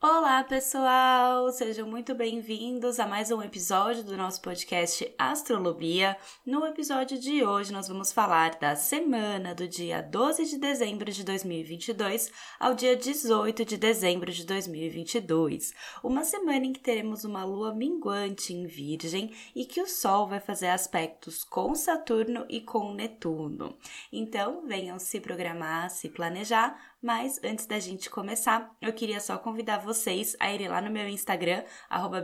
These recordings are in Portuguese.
Olá, pessoal! Sejam muito bem-vindos a mais um episódio do nosso podcast Astrolobia. No episódio de hoje, nós vamos falar da semana do dia 12 de dezembro de 2022 ao dia 18 de dezembro de 2022. Uma semana em que teremos uma lua minguante em Virgem e que o Sol vai fazer aspectos com Saturno e com Netuno. Então, venham se programar, se planejar mas antes da gente começar, eu queria só convidar vocês a irem lá no meu Instagram,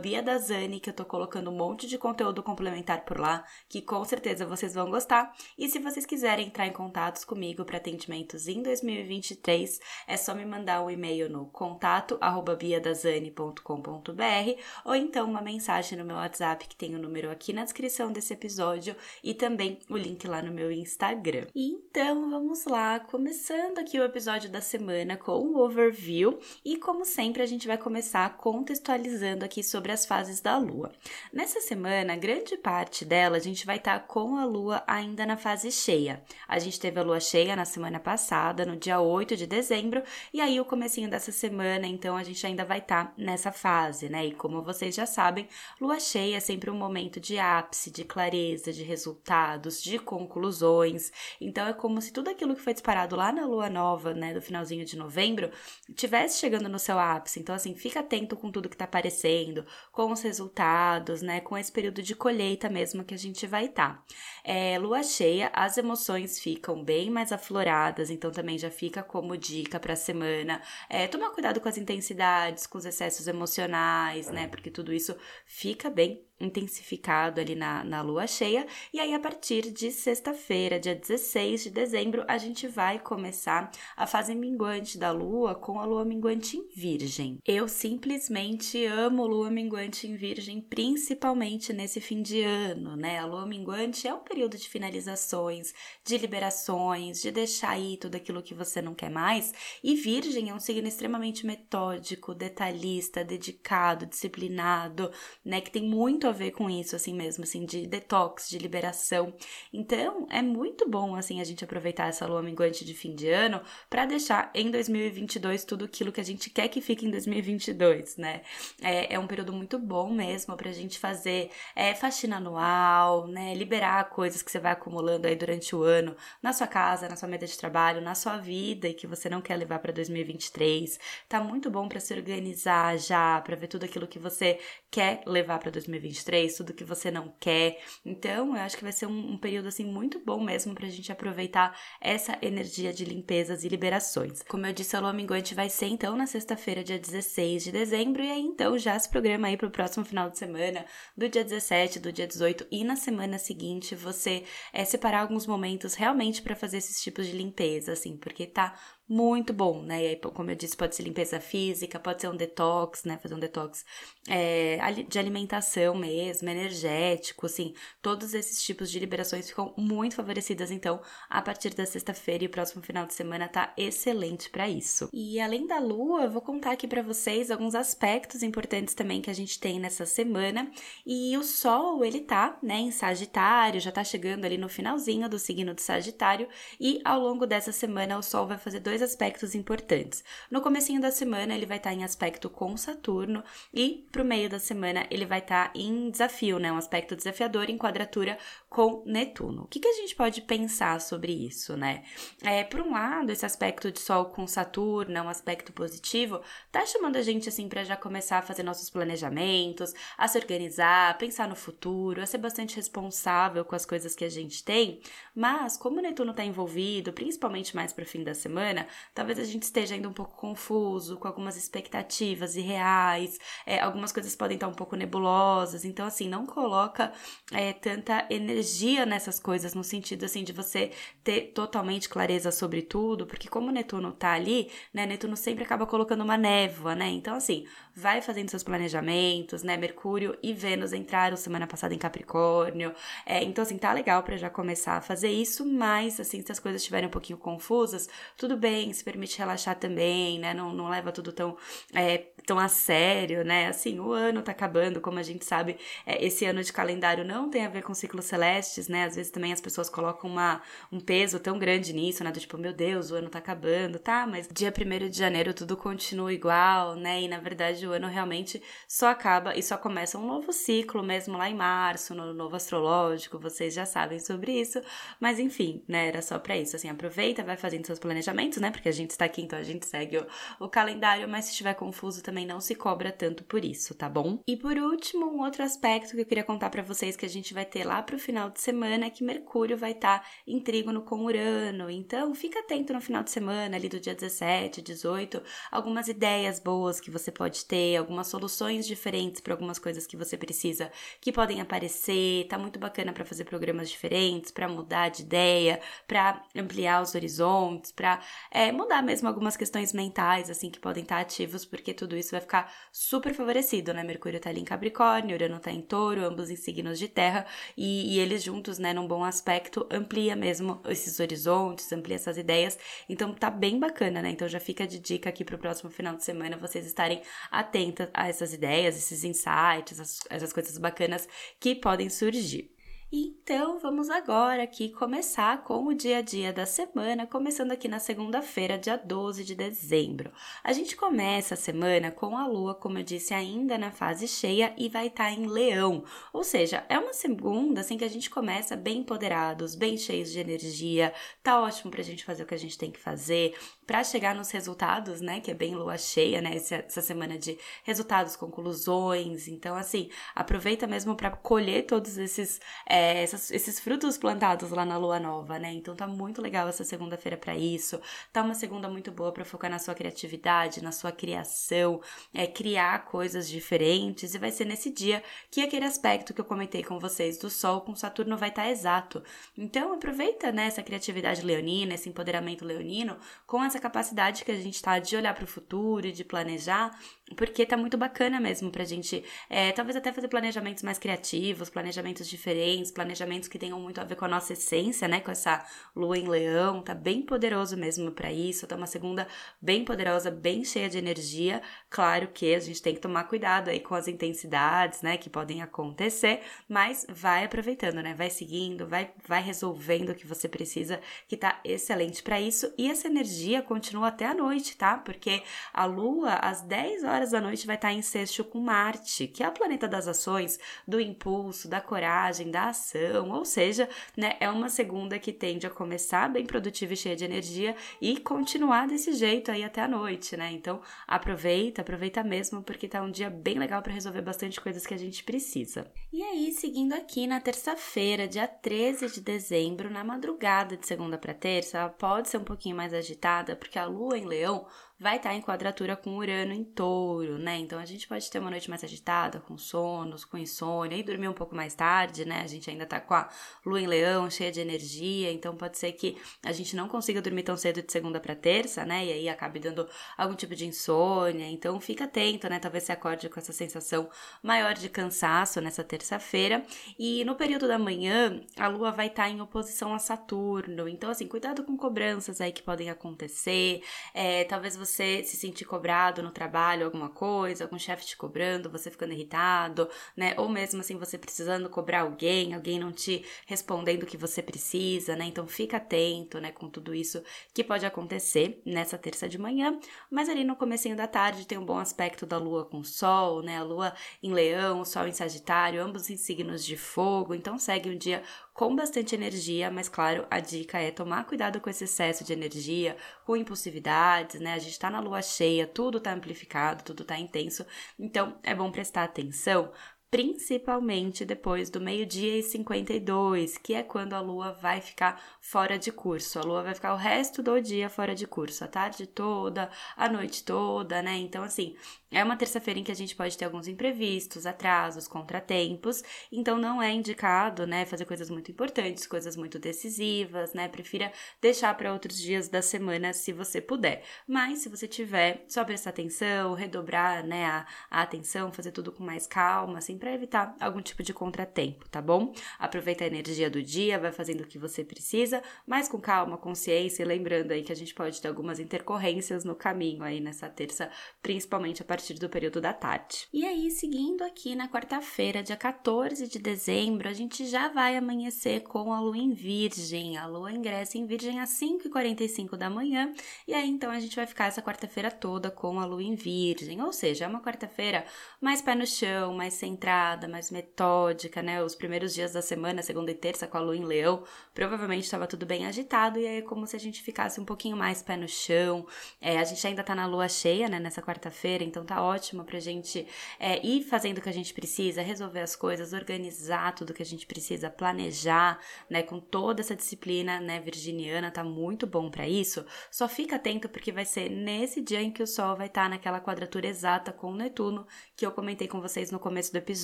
BiaDazani, que eu tô colocando um monte de conteúdo complementar por lá, que com certeza vocês vão gostar. E se vocês quiserem entrar em contatos comigo para atendimentos em 2023, é só me mandar um e-mail no contato biadazani.com.br ou então uma mensagem no meu WhatsApp, que tem o número aqui na descrição desse episódio e também o link lá no meu Instagram. Então, vamos lá, começando aqui o episódio da semana com o overview e, como sempre, a gente vai começar contextualizando aqui sobre as fases da Lua. Nessa semana, grande parte dela a gente vai estar tá com a Lua ainda na fase cheia. A gente teve a Lua cheia na semana passada, no dia 8 de dezembro, e aí o comecinho dessa semana, então a gente ainda vai estar tá nessa fase, né? E como vocês já sabem, Lua cheia é sempre um momento de ápice, de clareza, de resultados, de conclusões. Então é como se tudo aquilo que foi disparado lá na Lua nova, né, do final finalzinho de novembro, tivesse chegando no seu ápice. Então, assim, fica atento com tudo que tá aparecendo, com os resultados, né? Com esse período de colheita mesmo que a gente vai estar. Tá. É, lua cheia, as emoções ficam bem mais afloradas, então também já fica como dica para a semana. É, tomar cuidado com as intensidades, com os excessos emocionais, né? Porque tudo isso fica bem intensificado ali na, na lua cheia. E aí, a partir de sexta-feira, dia 16 de dezembro, a gente vai começar a fase minguante da lua com a lua minguante em Virgem. Eu simplesmente amo lua minguante em Virgem, principalmente nesse fim de ano, né? A lua minguante é um período de finalizações, de liberações, de deixar aí tudo aquilo que você não quer mais. E Virgem é um signo extremamente metódico, detalhista, dedicado, disciplinado, né? Que tem muito muito a ver com isso, assim mesmo, assim, de detox, de liberação. Então, é muito bom, assim, a gente aproveitar essa lua minguante de fim de ano para deixar em 2022 tudo aquilo que a gente quer que fique em 2022, né? É, é um período muito bom mesmo pra gente fazer é, faxina anual, né? Liberar coisas que você vai acumulando aí durante o ano na sua casa, na sua mesa de trabalho, na sua vida e que você não quer levar para 2023. Tá muito bom para se organizar já, para ver tudo aquilo que você quer levar para 2023 2023, tudo que você não quer. Então, eu acho que vai ser um, um período assim muito bom mesmo pra gente aproveitar essa energia de limpezas e liberações. Como eu disse, a lua minguante vai ser então na sexta-feira, dia 16 de dezembro, e aí então já se programa aí pro próximo final de semana, do dia 17, do dia 18 e na semana seguinte você é, separar alguns momentos realmente para fazer esses tipos de limpeza, assim, porque tá muito bom, né? E aí, como eu disse, pode ser limpeza física, pode ser um detox, né? Fazer um detox é, de alimentação mesmo, energético, assim. Todos esses tipos de liberações ficam muito favorecidas, então, a partir da sexta-feira e o próximo final de semana tá excelente para isso. E além da lua, eu vou contar aqui para vocês alguns aspectos importantes também que a gente tem nessa semana. E o sol, ele tá, né, em Sagitário, já tá chegando ali no finalzinho do signo de Sagitário, e ao longo dessa semana o sol vai fazer dois dois aspectos importantes. No comecinho da semana ele vai estar em aspecto com Saturno e pro meio da semana ele vai estar em desafio, né, um aspecto desafiador em quadratura com Netuno. O que, que a gente pode pensar sobre isso, né? É, por um lado, esse aspecto de Sol com Saturno, é um aspecto positivo, tá chamando a gente assim para já começar a fazer nossos planejamentos, a se organizar, pensar no futuro, a ser bastante responsável com as coisas que a gente tem. Mas como o Netuno tá envolvido, principalmente mais pro fim da semana, talvez a gente esteja ainda um pouco confuso, com algumas expectativas irreais, é, algumas coisas podem estar um pouco nebulosas. Então, assim, não coloca é, tanta energia nessas coisas, no sentido assim de você ter totalmente clareza sobre tudo, porque como Netuno tá ali, né, Netuno sempre acaba colocando uma névoa, né? Então, assim, vai fazendo seus planejamentos, né? Mercúrio e Vênus entraram semana passada em Capricórnio. É, então, assim, tá legal para já começar a fazer isso, mas, assim, se as coisas estiverem um pouquinho confusas, tudo bem bem, se permite relaxar também, né? Não, não leva tudo tão, é, tão a sério, né? Assim, o ano tá acabando, como a gente sabe, é, esse ano de calendário não tem a ver com ciclos celestes, né? Às vezes também as pessoas colocam uma, um peso tão grande nisso, né? Do tipo, meu Deus, o ano tá acabando, tá? Mas dia 1 de janeiro tudo continua igual, né? E na verdade o ano realmente só acaba e só começa um novo ciclo mesmo lá em março, no novo astrológico, vocês já sabem sobre isso. Mas enfim, né? Era só para isso. Assim, aproveita, vai fazendo seus planejamentos, né? Porque a gente está aqui, então a gente segue o, o calendário, mas se estiver confuso também não se cobra tanto por isso, tá bom? E por último, um outro aspecto que eu queria contar para vocês que a gente vai ter lá pro final de semana é que Mercúrio vai estar tá em trígono com Urano. Então, fica atento no final de semana, ali do dia 17, 18, algumas ideias boas que você pode ter, algumas soluções diferentes para algumas coisas que você precisa que podem aparecer. Tá muito bacana para fazer programas diferentes, para mudar de ideia, para ampliar os horizontes, para é, mudar mesmo algumas questões mentais, assim, que podem estar ativos, porque tudo isso vai ficar super favorecido, né? Mercúrio tá ali em Capricórnio, Urano tá em Touro, ambos em signos de terra, e, e eles juntos, né, num bom aspecto, amplia mesmo esses horizontes, amplia essas ideias. Então tá bem bacana, né? Então já fica de dica aqui pro próximo final de semana vocês estarem atentas a essas ideias, esses insights, essas, essas coisas bacanas que podem surgir. Então, vamos agora aqui começar com o dia a dia da semana, começando aqui na segunda-feira, dia 12 de dezembro. A gente começa a semana com a lua, como eu disse, ainda na fase cheia e vai estar tá em leão. Ou seja, é uma segunda assim que a gente começa bem empoderados, bem cheios de energia, tá ótimo pra gente fazer o que a gente tem que fazer, para chegar nos resultados, né? Que é bem lua cheia, né? Essa semana de resultados, conclusões. Então, assim, aproveita mesmo para colher todos esses, é, essas, esses frutos plantados lá na lua nova, né? Então, tá muito legal essa segunda-feira para isso. Tá uma segunda muito boa para focar na sua criatividade, na sua criação, é, criar coisas diferentes. E vai ser nesse dia que aquele aspecto que eu comentei com vocês do Sol com Saturno vai estar tá exato. Então, aproveita né, essa criatividade leonina, esse empoderamento leonino com as essa capacidade que a gente tá de olhar para o futuro e de planejar, porque tá muito bacana mesmo pra gente, é, talvez até fazer planejamentos mais criativos, planejamentos diferentes, planejamentos que tenham muito a ver com a nossa essência, né? Com essa lua em leão, tá bem poderoso mesmo para isso, tá uma segunda bem poderosa, bem cheia de energia. Claro que a gente tem que tomar cuidado aí com as intensidades, né? Que podem acontecer, mas vai aproveitando, né? Vai seguindo, vai, vai resolvendo o que você precisa, que tá excelente para isso. E essa energia continua até a noite, tá? Porque a lua, às 10 horas horas da noite vai estar em sexto com Marte, que é o planeta das ações, do impulso, da coragem, da ação, ou seja, né, é uma segunda que tende a começar bem produtiva e cheia de energia e continuar desse jeito aí até a noite, né? Então, aproveita, aproveita mesmo porque tá um dia bem legal para resolver bastante coisas que a gente precisa. E aí, seguindo aqui na terça-feira, dia 13 de dezembro, na madrugada de segunda para terça, ela pode ser um pouquinho mais agitada, porque a lua em Leão vai estar em quadratura com Urano em touro, né? Então a gente pode ter uma noite mais agitada, com sonos, com insônia, e dormir um pouco mais tarde, né? A gente ainda tá com a lua em leão, cheia de energia, então pode ser que a gente não consiga dormir tão cedo de segunda para terça, né? E aí acabe dando algum tipo de insônia. Então fica atento, né? Talvez você acorde com essa sensação maior de cansaço nessa terça-feira. E no período da manhã, a lua vai estar em oposição a Saturno. Então, assim, cuidado com cobranças aí que podem acontecer. É, talvez você você se sentir cobrado no trabalho, alguma coisa, algum chefe te cobrando, você ficando irritado, né? Ou mesmo assim, você precisando cobrar alguém, alguém não te respondendo o que você precisa, né? Então fica atento, né, com tudo isso que pode acontecer nessa terça de manhã. Mas ali no comecinho da tarde tem um bom aspecto da lua com o sol, né? A lua em leão, o sol em sagitário, ambos em signos de fogo. Então segue um dia com bastante energia, mas claro, a dica é tomar cuidado com esse excesso de energia, com impulsividades, né? A gente tá na lua cheia, tudo tá amplificado, tudo tá intenso, então é bom prestar atenção principalmente depois do meio-dia e 52, que é quando a lua vai ficar fora de curso. A lua vai ficar o resto do dia fora de curso, a tarde toda, a noite toda, né? Então, assim, é uma terça-feira em que a gente pode ter alguns imprevistos, atrasos, contratempos, então não é indicado, né, fazer coisas muito importantes, coisas muito decisivas, né? Prefira deixar para outros dias da semana se você puder. Mas se você tiver, só prestar atenção, redobrar, né, a, a atenção, fazer tudo com mais calma, assim, assim, para evitar algum tipo de contratempo, tá bom? Aproveita a energia do dia, vai fazendo o que você precisa, mas com calma, consciência e lembrando aí que a gente pode ter algumas intercorrências no caminho aí nessa terça, principalmente a partir do período da tarde. E aí, seguindo aqui na quarta-feira, dia 14 de dezembro, a gente já vai amanhecer com a lua em Virgem. A lua ingressa em Virgem às 5h45 da manhã, e aí então a gente vai ficar essa quarta-feira toda com a lua em Virgem, ou seja, é uma quarta-feira mais pé no chão, mais centrada, mais metódica, né? Os primeiros dias da semana, segunda e terça, com a lua em Leão, provavelmente estava tudo bem agitado, e aí é como se a gente ficasse um pouquinho mais pé no chão. É, a gente ainda tá na lua cheia, né, nessa quarta-feira, então tá ótimo pra gente é, ir fazendo o que a gente precisa, resolver as coisas, organizar tudo que a gente precisa, planejar, né, com toda essa disciplina, né, virginiana, tá muito bom para isso. Só fica atento porque vai ser nesse dia em que o Sol vai estar tá naquela quadratura exata com o Netuno que eu comentei com vocês no começo do episódio.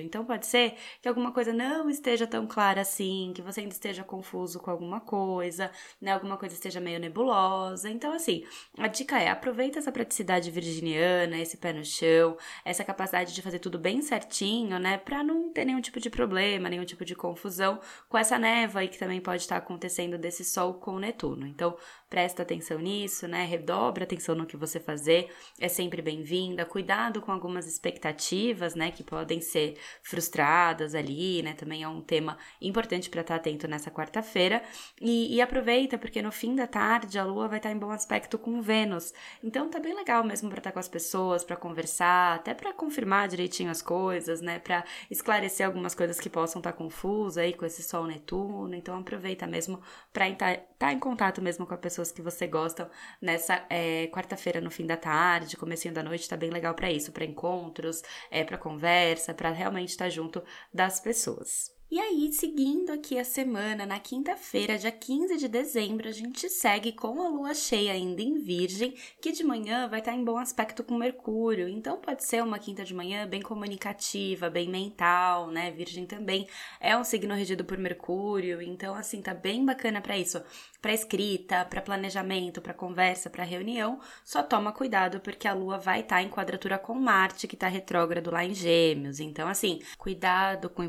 Então pode ser que alguma coisa não esteja tão clara assim, que você ainda esteja confuso com alguma coisa, né, alguma coisa esteja meio nebulosa. Então assim, a dica é aproveita essa praticidade virginiana, esse pé no chão, essa capacidade de fazer tudo bem certinho, né, para não ter nenhum tipo de problema, nenhum tipo de confusão com essa neva aí que também pode estar acontecendo desse sol com Netuno. Então, presta atenção nisso, né? Redobra atenção no que você fazer, é sempre bem-vinda. Cuidado com algumas expectativas, né, que podem ser frustradas ali, né? Também é um tema importante para estar atento nessa quarta-feira. E, e, aproveita, porque no fim da tarde a Lua vai estar em bom aspecto com Vênus. Então tá bem legal mesmo para estar com as pessoas, para conversar, até para confirmar direitinho as coisas, né? Para esclarecer algumas coisas que possam estar confusas aí com esse Sol Netuno. Então aproveita mesmo para estar tá em contato mesmo com as pessoas que você gosta nessa é, quarta-feira no fim da tarde, comecinho da noite, tá bem legal para isso, para encontros, é, para conversa, para realmente estar junto das pessoas. E aí, seguindo aqui a semana, na quinta-feira, dia 15 de dezembro, a gente segue com a lua cheia ainda em Virgem, que de manhã vai estar em bom aspecto com Mercúrio. Então, pode ser uma quinta de manhã bem comunicativa, bem mental, né? Virgem também é um signo regido por Mercúrio, então, assim, tá bem bacana para isso. Para escrita, para planejamento, para conversa, para reunião, só toma cuidado porque a lua vai estar em quadratura com Marte, que tá retrógrado lá em Gêmeos. Então, assim, cuidado com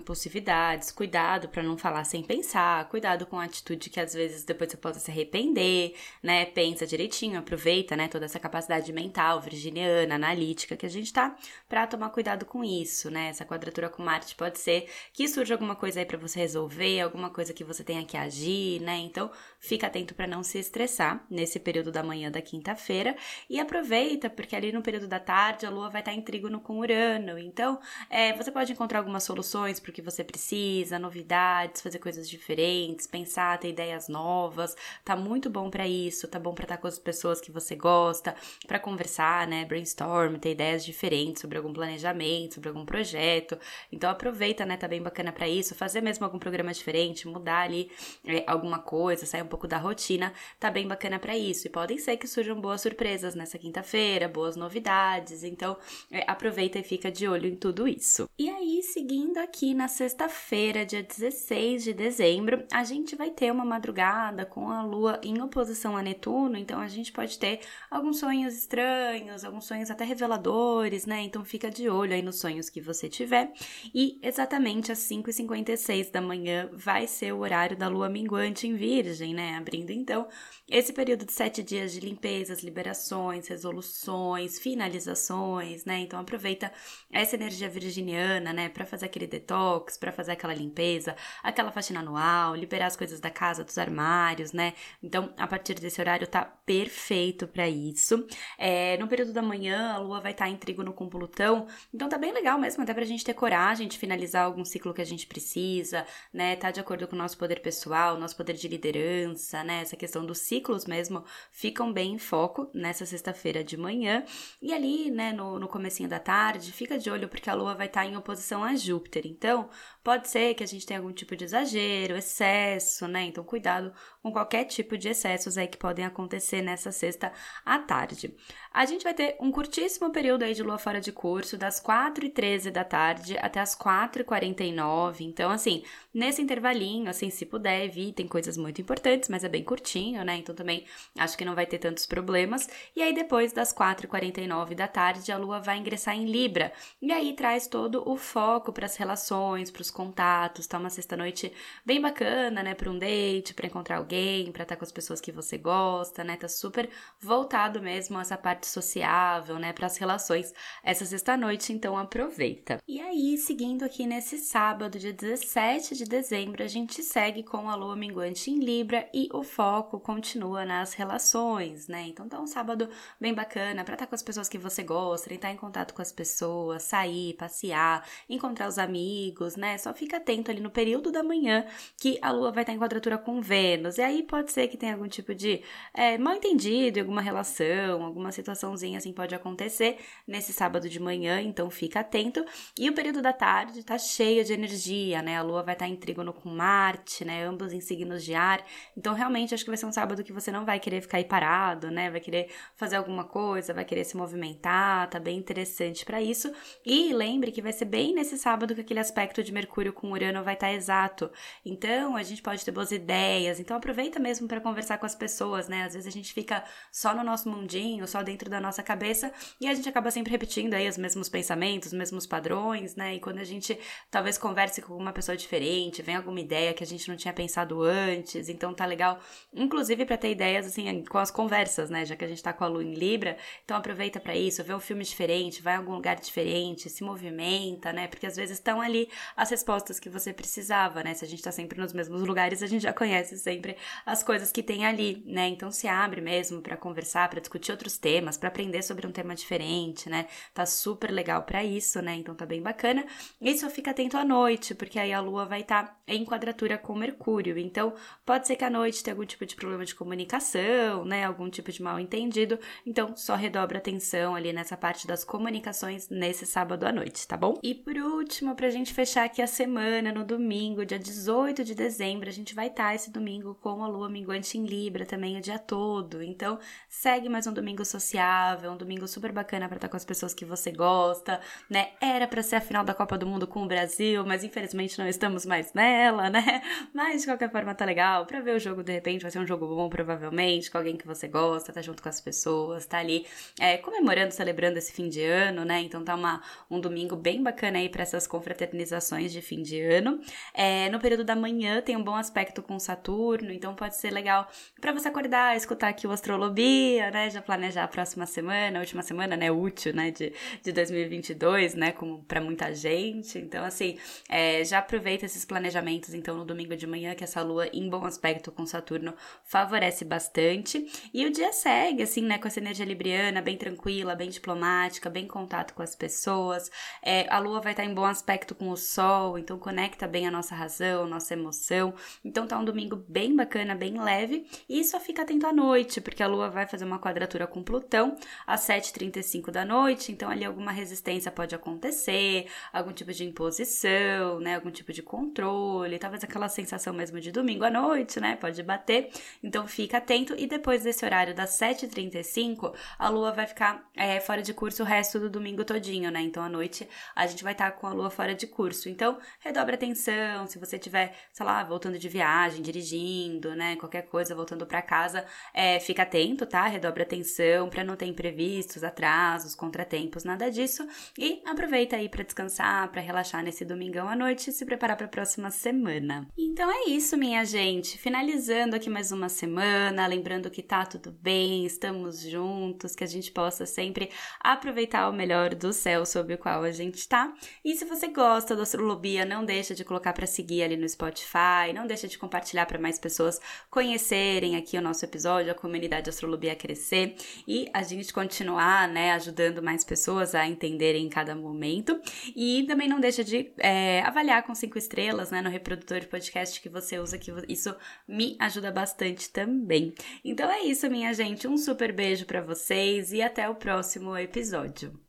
impulsividades cuidado para não falar sem pensar, cuidado com a atitude que às vezes depois você possa se arrepender, né? Pensa direitinho, aproveita, né, toda essa capacidade mental virginiana, analítica que a gente tá para tomar cuidado com isso, né? Essa quadratura com Marte pode ser que surja alguma coisa aí para você resolver, alguma coisa que você tenha que agir, né? Então, fica atento para não se estressar nesse período da manhã da quinta-feira e aproveita porque ali no período da tarde a lua vai estar em trígono com Urano. Então, é, você pode encontrar algumas soluções para o que você precisa pesquisa, novidades, fazer coisas diferentes, pensar, ter ideias novas. Tá muito bom para isso, tá bom para estar com as pessoas que você gosta, para conversar, né, brainstorm, ter ideias diferentes sobre algum planejamento, sobre algum projeto. Então aproveita, né, tá bem bacana para isso, fazer mesmo algum programa diferente, mudar ali é, alguma coisa, sair um pouco da rotina, tá bem bacana para isso. E podem ser que surjam boas surpresas nessa quinta-feira, boas novidades. Então é, aproveita e fica de olho em tudo isso. E aí, seguindo aqui na sexta-feira, quinta-feira, dia 16 de dezembro, a gente vai ter uma madrugada com a lua em oposição a Netuno, então a gente pode ter alguns sonhos estranhos, alguns sonhos até reveladores, né? Então fica de olho aí nos sonhos que você tiver. E exatamente às 5h56 da manhã vai ser o horário da lua minguante em Virgem, né? Abrindo então esse período de sete dias de limpezas, liberações, resoluções, finalizações, né? Então aproveita essa energia virginiana, né, para fazer aquele detox, para fazer aquela limpeza, aquela faxina anual, liberar as coisas da casa, dos armários, né? Então, a partir desse horário tá perfeito para isso. É, no período da manhã, a lua vai estar tá em trígono com Plutão, então tá bem legal mesmo, até pra gente ter coragem de finalizar algum ciclo que a gente precisa, né? Tá de acordo com o nosso poder pessoal, nosso poder de liderança, né? Essa questão dos ciclos mesmo ficam bem em foco nessa sexta-feira de manhã. E ali, né, no, no comecinho da tarde, fica de olho porque a lua vai estar tá em oposição a Júpiter. Então, pode ser que a gente tenha algum tipo de exagero, excesso, né? Então, cuidado com qualquer tipo de excessos aí que podem acontecer nessa sexta à tarde. A gente vai ter um curtíssimo período aí de lua fora de curso, das 4h13 da tarde até as 4h49. Então, assim, nesse intervalinho, assim, se puder, evitem coisas muito importantes, mas é bem curtinho, né? Então, também acho que não vai ter tantos problemas. E aí, depois das 4h49 da tarde, a lua vai ingressar em Libra. E aí traz todo o foco para as relações, para os contatos, tá uma sexta-noite bem bacana, né? Para um date, para encontrar alguém, para estar com as pessoas que você gosta, né? Tá super voltado mesmo a essa parte sociável, né? As relações essa sexta-noite, então aproveita. E aí, seguindo aqui nesse sábado, dia 17 de dezembro, a gente segue com a lua minguante em Libra e o foco continua nas relações, né? Então tá um sábado bem bacana para estar com as pessoas que você gosta, entrar em contato com as pessoas, sair, passear, encontrar os amigos, né? Só fica atento ali no período da manhã que a lua vai estar em quadratura com Vênus. E aí pode ser que tenha algum tipo de é, mal entendido, alguma relação, alguma situaçãozinha assim pode acontecer nesse sábado de manhã, então fica atento. E o período da tarde tá cheio de energia, né? A lua vai estar em trígono com Marte, né? Ambos em signos de ar. Então realmente acho que vai ser um sábado que você não vai querer ficar aí parado, né? Vai querer fazer alguma coisa, vai querer se movimentar, tá bem interessante para isso. E lembre que vai ser bem nesse sábado que aquele aspecto de Mercúrio com Urano vai estar exato. Então, a gente pode ter boas ideias. Então, aproveita mesmo para conversar com as pessoas, né? Às vezes a gente fica só no nosso mundinho, só dentro da nossa cabeça e a gente acaba sempre repetindo aí os mesmos pensamentos, os mesmos padrões, né? E quando a gente talvez converse com uma pessoa diferente, vem alguma ideia que a gente não tinha pensado antes, então tá legal, inclusive para ter ideias assim com as conversas, né? Já que a gente tá com a lua em Libra, então aproveita para isso, vê um filme diferente, vai em algum lugar diferente, se movimenta, né? Porque às vezes estão ali as respostas que você precisava, né? Se a gente tá sempre nos mesmos lugares, a gente já conhece sempre as coisas que tem ali, né? Então se abre mesmo para conversar, para discutir outros temas, para aprender sobre um tema diferente, né? Tá super legal para isso, né? Então tá bem bacana. E só fica atento à noite, porque aí a lua vai estar tá em quadratura com Mercúrio. Então pode ser que à noite tenha algum tipo de problema de comunicação, né? Algum tipo de mal entendido. Então só redobra atenção ali nessa parte das comunicações nesse sábado à noite, tá bom? E por último, pra gente fechar aqui a semana, no domingo, dia 18 de dezembro, a gente vai estar tá esse domingo com a lua minguante em Libra também o dia todo. Então, segue mais um domingo sociável, um domingo super bacana para estar com as pessoas que você gosta, né? Era para ser a final da Copa do Mundo com o Brasil, mas infelizmente não estamos mais nela, né? Mas de qualquer forma tá legal para ver o jogo de repente, vai ser um jogo bom provavelmente, com alguém que você gosta, tá junto com as pessoas, tá ali é, comemorando, celebrando esse fim de ano, né? Então tá uma, um domingo bem bacana aí para essas confraternizações de fim de ano. É, no período da manhã tem um bom aspecto com Saturno, então pode ser legal para você acordar, escutar aqui o Astrolobia, né? Já planejar a próxima semana, a última semana, né? Útil, né? De, de 2022, né? Como para muita gente. Então, assim, é, já aproveita esses planejamentos, então, no domingo de manhã, que essa lua em bom aspecto com Saturno favorece bastante. E o dia segue, assim, né? Com essa energia libriana, bem tranquila, bem diplomática, bem contato com as pessoas. É, a lua vai estar em bom aspecto com o sol, então conecta bem a nossa razão, nossa emoção. Então tá um domingo bem bacana, bem leve. E só fica atento à noite, porque a lua vai fazer uma quadratura com Plutão às 7h35 da noite. Então ali alguma resistência pode acontecer, algum tipo de imposição, né? Algum tipo de controle, talvez aquela sensação mesmo de domingo à noite, né? Pode bater. Então fica atento. E depois desse horário das 7h35, a lua vai ficar é, fora de curso o resto do domingo todinho, né? Então à noite a gente vai estar tá com a lua fora de curso. Então redobre atenção, se você tiver, sei lá, voltando de viagem, dirigindo, né? Qualquer coisa, voltando para casa, é, fica atento, tá? Redobre atenção para não ter imprevistos, atrasos, contratempos, nada disso. E aproveita aí para descansar, para relaxar nesse domingão à noite e se preparar para a próxima semana. Então é isso, minha gente. Finalizando aqui mais uma semana, lembrando que tá tudo bem, estamos juntos, que a gente possa sempre aproveitar o melhor do céu sobre o qual a gente tá. E se você gosta da astrolobia, não deixa de colocar para seguir ali no Spotify, não deixa de compartilhar para mais pessoas conhecerem aqui o nosso episódio, a comunidade Astrolobia crescer e a gente continuar, né, ajudando mais pessoas a entenderem em cada momento. E também não deixa de é, avaliar com cinco estrelas, né, no reprodutor de podcast que você usa, que isso me ajuda bastante também. Então é isso, minha gente. Um super beijo para vocês e até o próximo episódio.